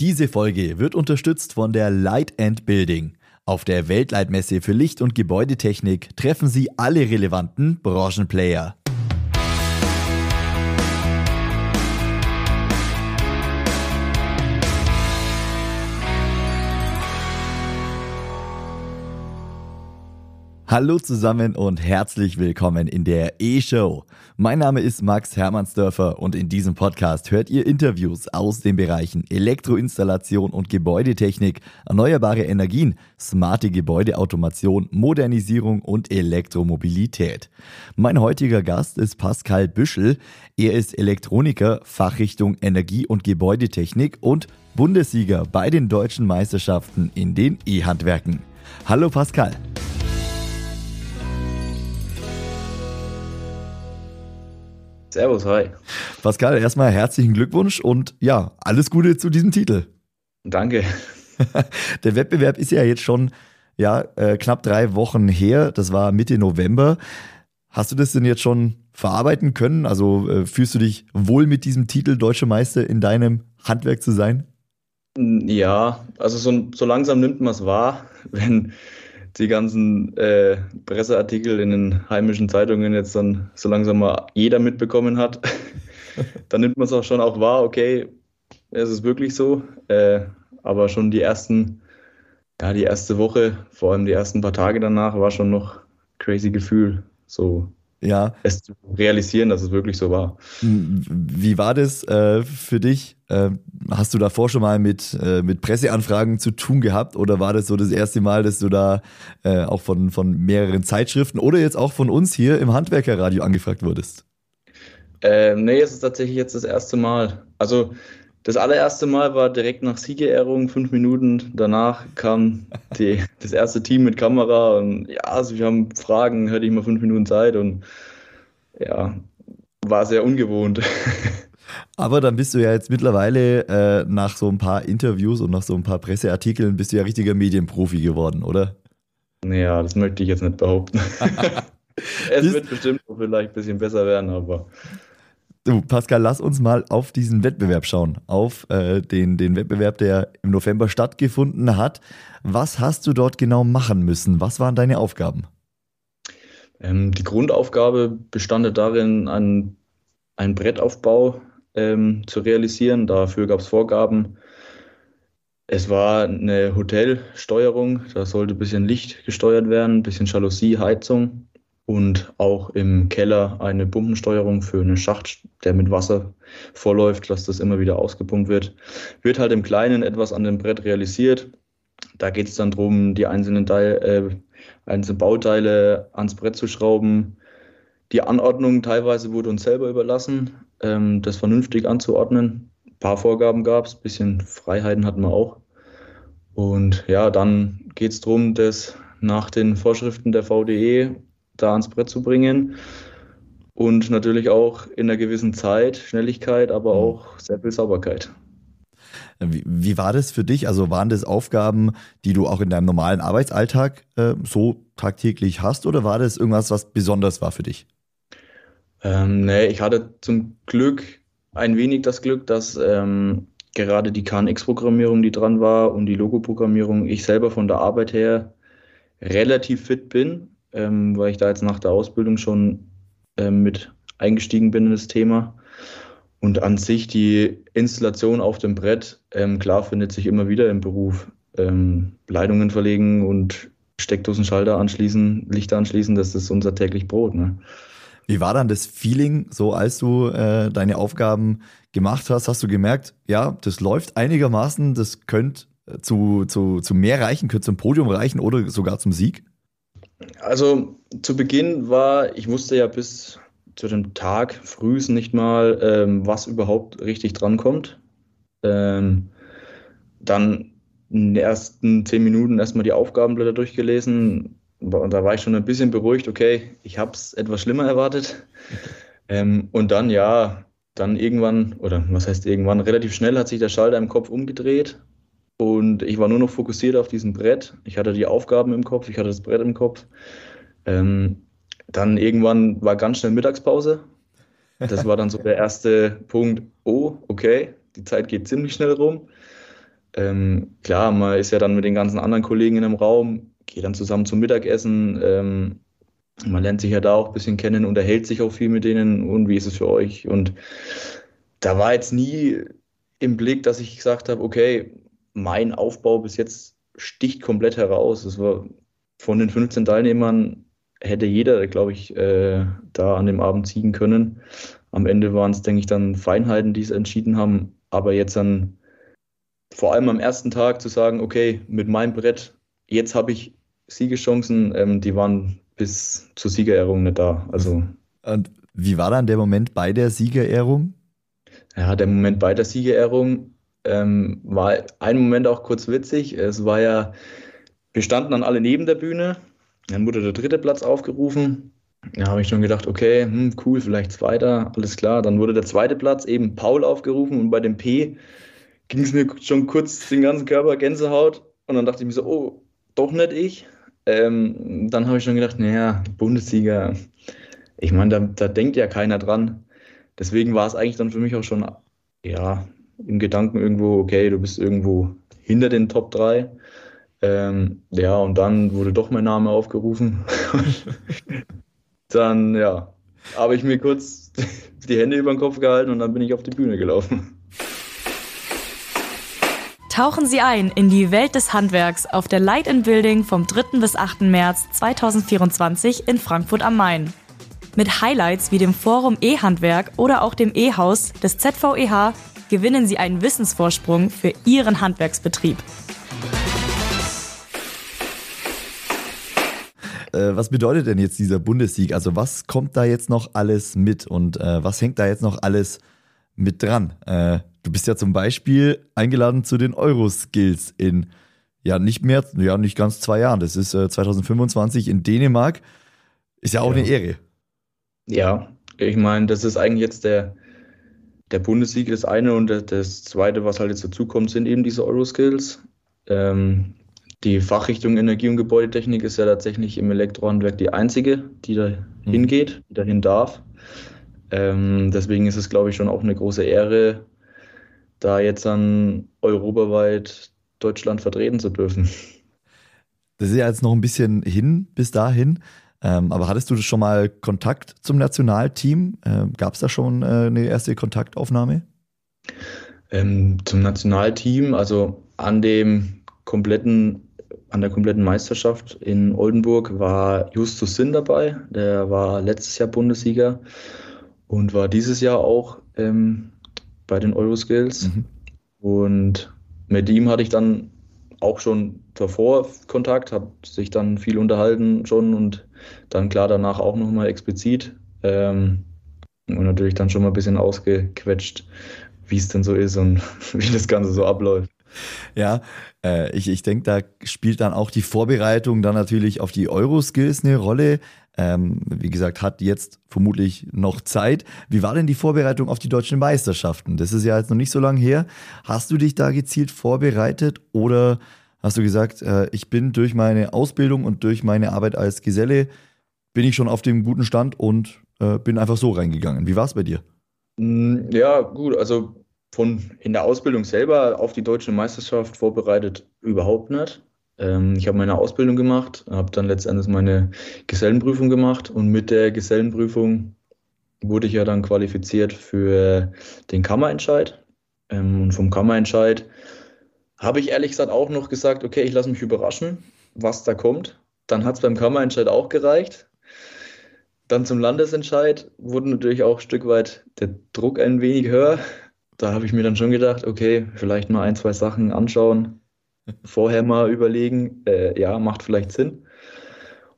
Diese Folge wird unterstützt von der Light and Building. Auf der Weltleitmesse für Licht- und Gebäudetechnik treffen Sie alle relevanten Branchenplayer. Hallo zusammen und herzlich willkommen in der E-Show. Mein Name ist Max Hermannsdörfer und in diesem Podcast hört ihr Interviews aus den Bereichen Elektroinstallation und Gebäudetechnik, erneuerbare Energien, smarte Gebäudeautomation, Modernisierung und Elektromobilität. Mein heutiger Gast ist Pascal Büschel. Er ist Elektroniker, Fachrichtung Energie- und Gebäudetechnik und Bundessieger bei den deutschen Meisterschaften in den E-Handwerken. Hallo Pascal. Servus, hi. Pascal, erstmal herzlichen Glückwunsch und ja, alles Gute zu diesem Titel. Danke. Der Wettbewerb ist ja jetzt schon ja, äh, knapp drei Wochen her. Das war Mitte November. Hast du das denn jetzt schon verarbeiten können? Also äh, fühlst du dich wohl mit diesem Titel Deutsche Meister in deinem Handwerk zu sein? Ja, also so, so langsam nimmt man es wahr, wenn die ganzen äh, Presseartikel in den heimischen Zeitungen jetzt dann so langsam mal jeder mitbekommen hat, dann nimmt man es auch schon auch wahr, okay, es ist wirklich so. Äh, aber schon die ersten, ja, die erste Woche, vor allem die ersten paar Tage danach, war schon noch crazy Gefühl. So ja. es zu realisieren, dass es wirklich so war. Wie war das äh, für dich? Äh, hast du davor schon mal mit, äh, mit Presseanfragen zu tun gehabt oder war das so das erste Mal, dass du da äh, auch von, von mehreren Zeitschriften oder jetzt auch von uns hier im Handwerkerradio angefragt wurdest? Ähm, nee, es ist tatsächlich jetzt das erste Mal. Also das allererste Mal war direkt nach Siegerehrung, fünf Minuten danach kam die, das erste Team mit Kamera und ja, also wir haben Fragen, hatte ich mal fünf Minuten Zeit und ja, war sehr ungewohnt. Aber dann bist du ja jetzt mittlerweile äh, nach so ein paar Interviews und nach so ein paar Presseartikeln bist du ja richtiger Medienprofi geworden, oder? Ja, das möchte ich jetzt nicht behaupten. es wird bestimmt vielleicht ein bisschen besser werden, aber Du, Pascal, lass uns mal auf diesen Wettbewerb schauen, auf äh, den, den Wettbewerb, der im November stattgefunden hat. Was hast du dort genau machen müssen? Was waren deine Aufgaben? Ähm, die Grundaufgabe bestand darin, einen, einen Brettaufbau ähm, zu realisieren. Dafür gab es Vorgaben. Es war eine Hotelsteuerung, da sollte ein bisschen Licht gesteuert werden, ein bisschen Jalousie, Heizung und auch im Keller eine Pumpensteuerung für einen Schacht, der mit Wasser vorläuft, dass das immer wieder ausgepumpt wird. Wird halt im Kleinen etwas an dem Brett realisiert. Da geht es dann darum, die einzelnen, Teil, äh, einzelnen Bauteile ans Brett zu schrauben. Die Anordnung teilweise wurde uns selber überlassen, ähm, das vernünftig anzuordnen. Ein paar Vorgaben gab es, ein bisschen Freiheiten hatten wir auch. Und ja, dann geht es darum, das nach den Vorschriften der VDE da ans Brett zu bringen. Und natürlich auch in einer gewissen Zeit, Schnelligkeit, aber mhm. auch sehr viel Sauberkeit. Wie, wie, war das für dich? Also waren das Aufgaben, die du auch in deinem normalen Arbeitsalltag äh, so tagtäglich hast oder war das irgendwas, was besonders war für dich? Ähm, nee, ich hatte zum Glück ein wenig das Glück, dass ähm, gerade die KNX-Programmierung, die dran war und die Logo-Programmierung, ich selber von der Arbeit her relativ fit bin ähm, weil ich da jetzt nach der Ausbildung schon ähm, mit eingestiegen bin in das Thema. Und an sich die Installation auf dem Brett, ähm, klar findet sich immer wieder im Beruf. Ähm, Leitungen verlegen und Steckdosenschalter anschließen, Lichter anschließen, das ist unser täglich Brot. Ne? Wie war dann das Feeling, so als du äh, deine Aufgaben gemacht hast? Hast du gemerkt, ja, das läuft einigermaßen, das könnte äh, zu, zu, zu mehr reichen, könnte zum Podium reichen oder sogar zum Sieg? Also zu Beginn war, ich wusste ja bis zu dem Tag frühs nicht mal, ähm, was überhaupt richtig drankommt. Ähm, dann in den ersten zehn Minuten erstmal die Aufgabenblätter durchgelesen. Und da war ich schon ein bisschen beruhigt, okay, ich habe es etwas schlimmer erwartet. Ähm, und dann, ja, dann irgendwann, oder was heißt irgendwann, relativ schnell hat sich der Schalter im Kopf umgedreht und ich war nur noch fokussiert auf diesem Brett. Ich hatte die Aufgaben im Kopf, ich hatte das Brett im Kopf. Ähm, dann irgendwann war ganz schnell Mittagspause. Das war dann so der erste Punkt. Oh, okay, die Zeit geht ziemlich schnell rum. Ähm, klar, man ist ja dann mit den ganzen anderen Kollegen in einem Raum, geht dann zusammen zum Mittagessen. Ähm, man lernt sich ja da auch ein bisschen kennen, unterhält sich auch viel mit denen und wie ist es für euch? Und da war jetzt nie im Blick, dass ich gesagt habe, okay, mein Aufbau bis jetzt sticht komplett heraus. Es war von den 15 Teilnehmern hätte jeder, glaube ich, äh, da an dem Abend ziehen können. Am Ende waren es, denke ich, dann Feinheiten, die es entschieden haben. Aber jetzt dann vor allem am ersten Tag zu sagen, okay, mit meinem Brett, jetzt habe ich Siegeschancen, ähm, die waren bis zur Siegerehrung nicht da. Also, Und wie war dann der Moment bei der Siegerehrung? Ja, der Moment bei der Siegerehrung ähm, war ein Moment auch kurz witzig. Es war ja, wir standen dann alle neben der Bühne. Dann wurde der dritte Platz aufgerufen. Da habe ich schon gedacht, okay, hm, cool, vielleicht zweiter, alles klar. Dann wurde der zweite Platz eben Paul aufgerufen und bei dem P ging es mir schon kurz den ganzen Körper Gänsehaut. Und dann dachte ich mir so, oh, doch nicht ich. Ähm, dann habe ich schon gedacht, naja, Bundessieger, ich meine, da, da denkt ja keiner dran. Deswegen war es eigentlich dann für mich auch schon, ja, im Gedanken irgendwo, okay, du bist irgendwo hinter den Top 3. Ähm, ja, und dann wurde doch mein Name aufgerufen. dann, ja, habe ich mir kurz die Hände über den Kopf gehalten und dann bin ich auf die Bühne gelaufen. Tauchen Sie ein in die Welt des Handwerks auf der Light in Building vom 3. bis 8. März 2024 in Frankfurt am Main. Mit Highlights wie dem Forum E-Handwerk oder auch dem E-Haus des ZVEH gewinnen Sie einen Wissensvorsprung für Ihren Handwerksbetrieb. Äh, was bedeutet denn jetzt dieser Bundessieg? Also was kommt da jetzt noch alles mit und äh, was hängt da jetzt noch alles mit dran? Äh, du bist ja zum Beispiel eingeladen zu den Euroskills in ja nicht mehr, ja nicht ganz zwei Jahren. Das ist äh, 2025 in Dänemark. Ist ja auch ja. eine Ehre. Ja, ich meine, das ist eigentlich jetzt der, der Bundessieg das eine und das zweite, was halt jetzt dazu kommt, sind eben diese Euroskills. Ähm, die Fachrichtung Energie- und Gebäudetechnik ist ja tatsächlich im Elektrohandwerk die einzige, die da mhm. hingeht, die dahin darf. Ähm, deswegen ist es, glaube ich, schon auch eine große Ehre, da jetzt dann europaweit Deutschland vertreten zu dürfen. Das ist ja jetzt noch ein bisschen hin bis dahin. Ähm, aber hattest du schon mal Kontakt zum Nationalteam? Ähm, Gab es da schon äh, eine erste Kontaktaufnahme? Ähm, zum Nationalteam, also an dem kompletten an der kompletten Meisterschaft in Oldenburg war Justus Sinn dabei. Der war letztes Jahr Bundessieger und war dieses Jahr auch ähm, bei den Euroskills. Mhm. Und mit ihm hatte ich dann auch schon davor Kontakt, habe sich dann viel unterhalten schon und dann klar danach auch nochmal explizit. Ähm, und natürlich dann schon mal ein bisschen ausgequetscht, wie es denn so ist und wie das Ganze so abläuft. Ja, äh, ich, ich denke, da spielt dann auch die Vorbereitung dann natürlich auf die Euroskills eine Rolle. Ähm, wie gesagt, hat jetzt vermutlich noch Zeit. Wie war denn die Vorbereitung auf die deutschen Meisterschaften? Das ist ja jetzt noch nicht so lange her. Hast du dich da gezielt vorbereitet oder hast du gesagt, äh, ich bin durch meine Ausbildung und durch meine Arbeit als Geselle, bin ich schon auf dem guten Stand und äh, bin einfach so reingegangen. Wie war es bei dir? Mm, ja, gut, also von in der Ausbildung selber auf die deutsche Meisterschaft vorbereitet überhaupt nicht. Ähm, ich habe meine Ausbildung gemacht, habe dann letztendlich meine Gesellenprüfung gemacht und mit der Gesellenprüfung wurde ich ja dann qualifiziert für den Kammerentscheid. Ähm, und vom Kammerentscheid habe ich ehrlich gesagt auch noch gesagt, okay, ich lasse mich überraschen, was da kommt. Dann hat es beim Kammerentscheid auch gereicht. Dann zum Landesentscheid wurde natürlich auch ein Stück weit der Druck ein wenig höher da habe ich mir dann schon gedacht, okay, vielleicht mal ein, zwei Sachen anschauen, vorher mal überlegen, äh, ja, macht vielleicht Sinn.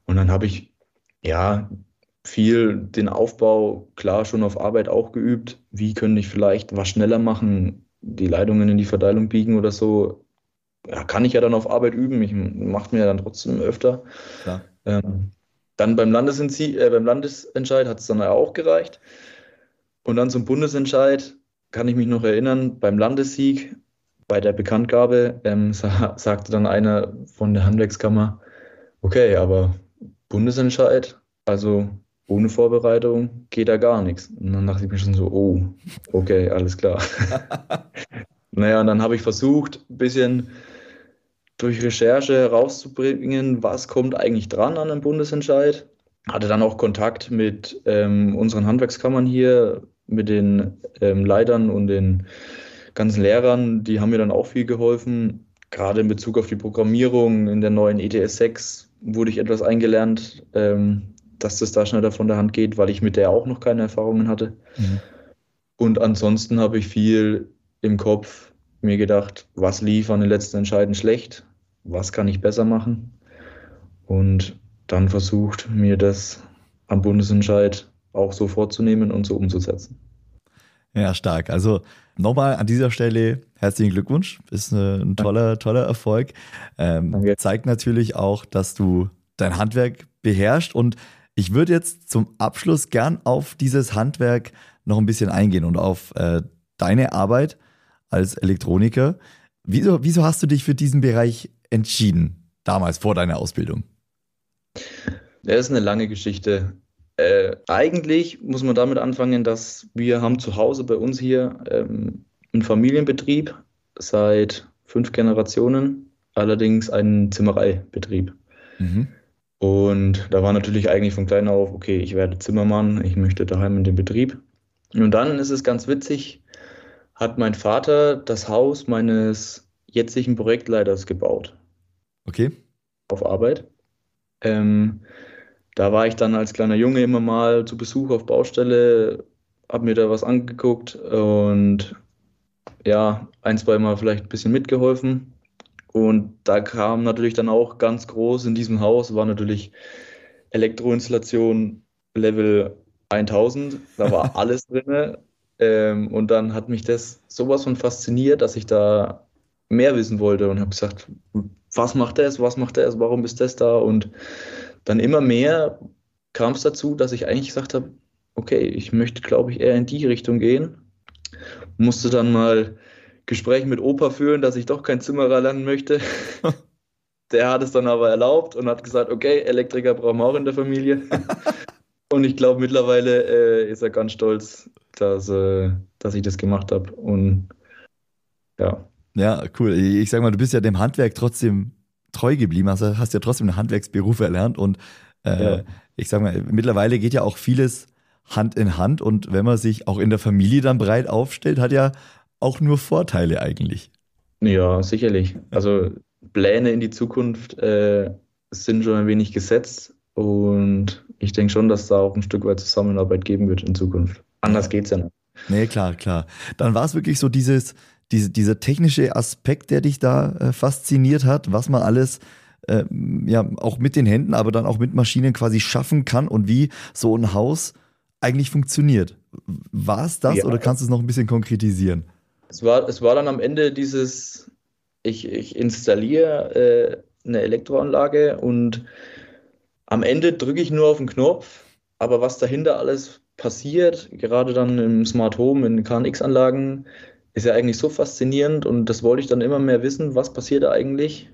Und dann habe ich ja viel den Aufbau klar schon auf Arbeit auch geübt. Wie könnte ich vielleicht was schneller machen, die Leitungen in die Verteilung biegen oder so. Ja, kann ich ja dann auf Arbeit üben. Ich mache mir ja dann trotzdem öfter. Ähm, dann beim, äh, beim Landesentscheid hat es dann auch gereicht. Und dann zum Bundesentscheid kann ich mich noch erinnern, beim Landessieg, bei der Bekanntgabe, ähm, sa sagte dann einer von der Handwerkskammer, okay, aber Bundesentscheid, also ohne Vorbereitung geht da gar nichts. Und dann dachte ich mir schon so, oh, okay, alles klar. naja, und dann habe ich versucht, ein bisschen durch Recherche herauszubringen, was kommt eigentlich dran an einem Bundesentscheid. Hatte dann auch Kontakt mit ähm, unseren Handwerkskammern hier, mit den ähm, Leitern und den ganzen Lehrern. Die haben mir dann auch viel geholfen. Gerade in Bezug auf die Programmierung in der neuen ETS 6 wurde ich etwas eingelernt, ähm, dass das da schneller von der Hand geht, weil ich mit der auch noch keine Erfahrungen hatte. Mhm. Und ansonsten habe ich viel im Kopf mir gedacht, was lief an den letzten Entscheiden schlecht, was kann ich besser machen und dann versucht, mir das am Bundesentscheid auch so vorzunehmen und so umzusetzen. Ja, stark. Also nochmal an dieser Stelle herzlichen Glückwunsch. Ist ein toller, toller Erfolg. Ähm, zeigt natürlich auch, dass du dein Handwerk beherrschst. Und ich würde jetzt zum Abschluss gern auf dieses Handwerk noch ein bisschen eingehen und auf äh, deine Arbeit als Elektroniker. Wieso, wieso hast du dich für diesen Bereich entschieden, damals vor deiner Ausbildung? Das ist eine lange Geschichte. Äh, eigentlich muss man damit anfangen, dass wir haben zu Hause bei uns hier ähm, einen Familienbetrieb seit fünf Generationen, allerdings einen Zimmereibetrieb. Mhm. Und da war natürlich eigentlich von klein auf, okay, ich werde Zimmermann, ich möchte daheim in den Betrieb. Und dann ist es ganz witzig, hat mein Vater das Haus meines jetzigen Projektleiters gebaut. Okay. Auf Arbeit. Ähm, da war ich dann als kleiner Junge immer mal zu Besuch auf Baustelle, habe mir da was angeguckt und ja, ein, zwei Mal vielleicht ein bisschen mitgeholfen. Und da kam natürlich dann auch ganz groß in diesem Haus, war natürlich Elektroinstallation Level 1000. Da war alles drin. Ähm, und dann hat mich das sowas von fasziniert, dass ich da mehr wissen wollte und habe gesagt, was macht das, was macht das, warum ist das da? Und dann immer mehr kam es dazu, dass ich eigentlich gesagt habe, okay, ich möchte, glaube ich, eher in die Richtung gehen. Musste dann mal Gespräch mit Opa führen, dass ich doch kein Zimmerer lernen möchte. Der hat es dann aber erlaubt und hat gesagt, okay, Elektriker brauchen wir auch in der Familie. und ich glaube, mittlerweile äh, ist er ganz stolz, dass, äh, dass ich das gemacht habe. Und ja. Ja, cool. Ich sag mal, du bist ja dem Handwerk trotzdem treu geblieben, also hast ja trotzdem einen Handwerksberuf erlernt und äh, ja. ich sag mal, mittlerweile geht ja auch vieles Hand in Hand und wenn man sich auch in der Familie dann breit aufstellt, hat ja auch nur Vorteile eigentlich. Ja, sicherlich. Also Pläne in die Zukunft äh, sind schon ein wenig gesetzt und ich denke schon, dass da auch ein Stück weit Zusammenarbeit geben wird in Zukunft. Anders geht es ja nicht. Nee, klar, klar. Dann war es wirklich so dieses, diese, dieser technische Aspekt, der dich da äh, fasziniert hat, was man alles äh, ja auch mit den Händen, aber dann auch mit Maschinen quasi schaffen kann und wie so ein Haus eigentlich funktioniert. War es das ja. oder kannst du es noch ein bisschen konkretisieren? Es war, es war dann am Ende dieses, ich, ich installiere äh, eine Elektroanlage und am Ende drücke ich nur auf den Knopf, aber was dahinter alles passiert, gerade dann im Smart Home, in KNX-Anlagen, ist ja eigentlich so faszinierend und das wollte ich dann immer mehr wissen, was passiert da eigentlich.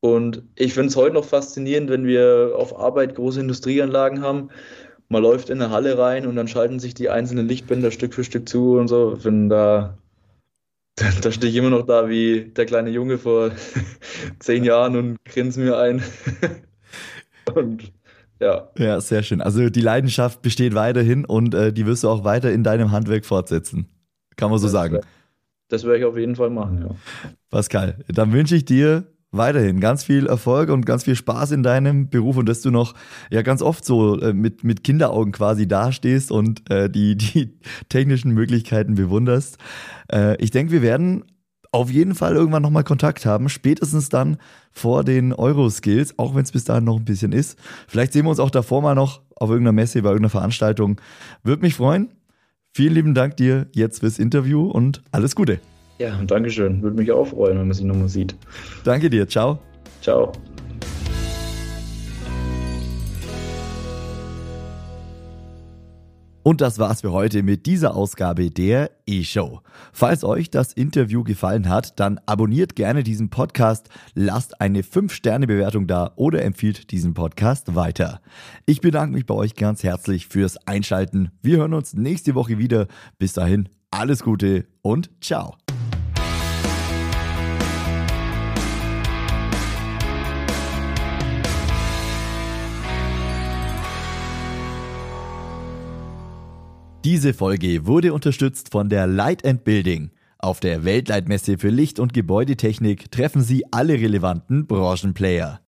Und ich finde es heute noch faszinierend, wenn wir auf Arbeit große Industrieanlagen haben. Man läuft in eine Halle rein und dann schalten sich die einzelnen Lichtbänder Stück für Stück zu und so. Wenn da, da, da stehe ich immer noch da wie der kleine Junge vor zehn Jahren und grinse mir ein. und ja. Ja, sehr schön. Also die Leidenschaft besteht weiterhin und äh, die wirst du auch weiter in deinem Handwerk fortsetzen. Kann man so sagen. Wär, das werde ich auf jeden Fall machen, ja. Pascal, dann wünsche ich dir weiterhin ganz viel Erfolg und ganz viel Spaß in deinem Beruf und dass du noch ja ganz oft so äh, mit, mit Kinderaugen quasi dastehst und äh, die, die technischen Möglichkeiten bewunderst. Äh, ich denke, wir werden auf jeden Fall irgendwann nochmal Kontakt haben, spätestens dann vor den Euroskills, auch wenn es bis dahin noch ein bisschen ist. Vielleicht sehen wir uns auch davor mal noch auf irgendeiner Messe, bei irgendeiner Veranstaltung. Würde mich freuen. Vielen lieben Dank dir jetzt fürs Interview und alles Gute. Ja, danke schön. Würde mich auch freuen, wenn man sich nochmal sieht. Danke dir. Ciao. Ciao. Und das war's für heute mit dieser Ausgabe der E-Show. Falls euch das Interview gefallen hat, dann abonniert gerne diesen Podcast, lasst eine 5-Sterne-Bewertung da oder empfiehlt diesen Podcast weiter. Ich bedanke mich bei euch ganz herzlich fürs Einschalten. Wir hören uns nächste Woche wieder. Bis dahin, alles Gute und ciao. Diese Folge wurde unterstützt von der Light and Building. Auf der Weltleitmesse für Licht- und Gebäudetechnik treffen Sie alle relevanten Branchenplayer.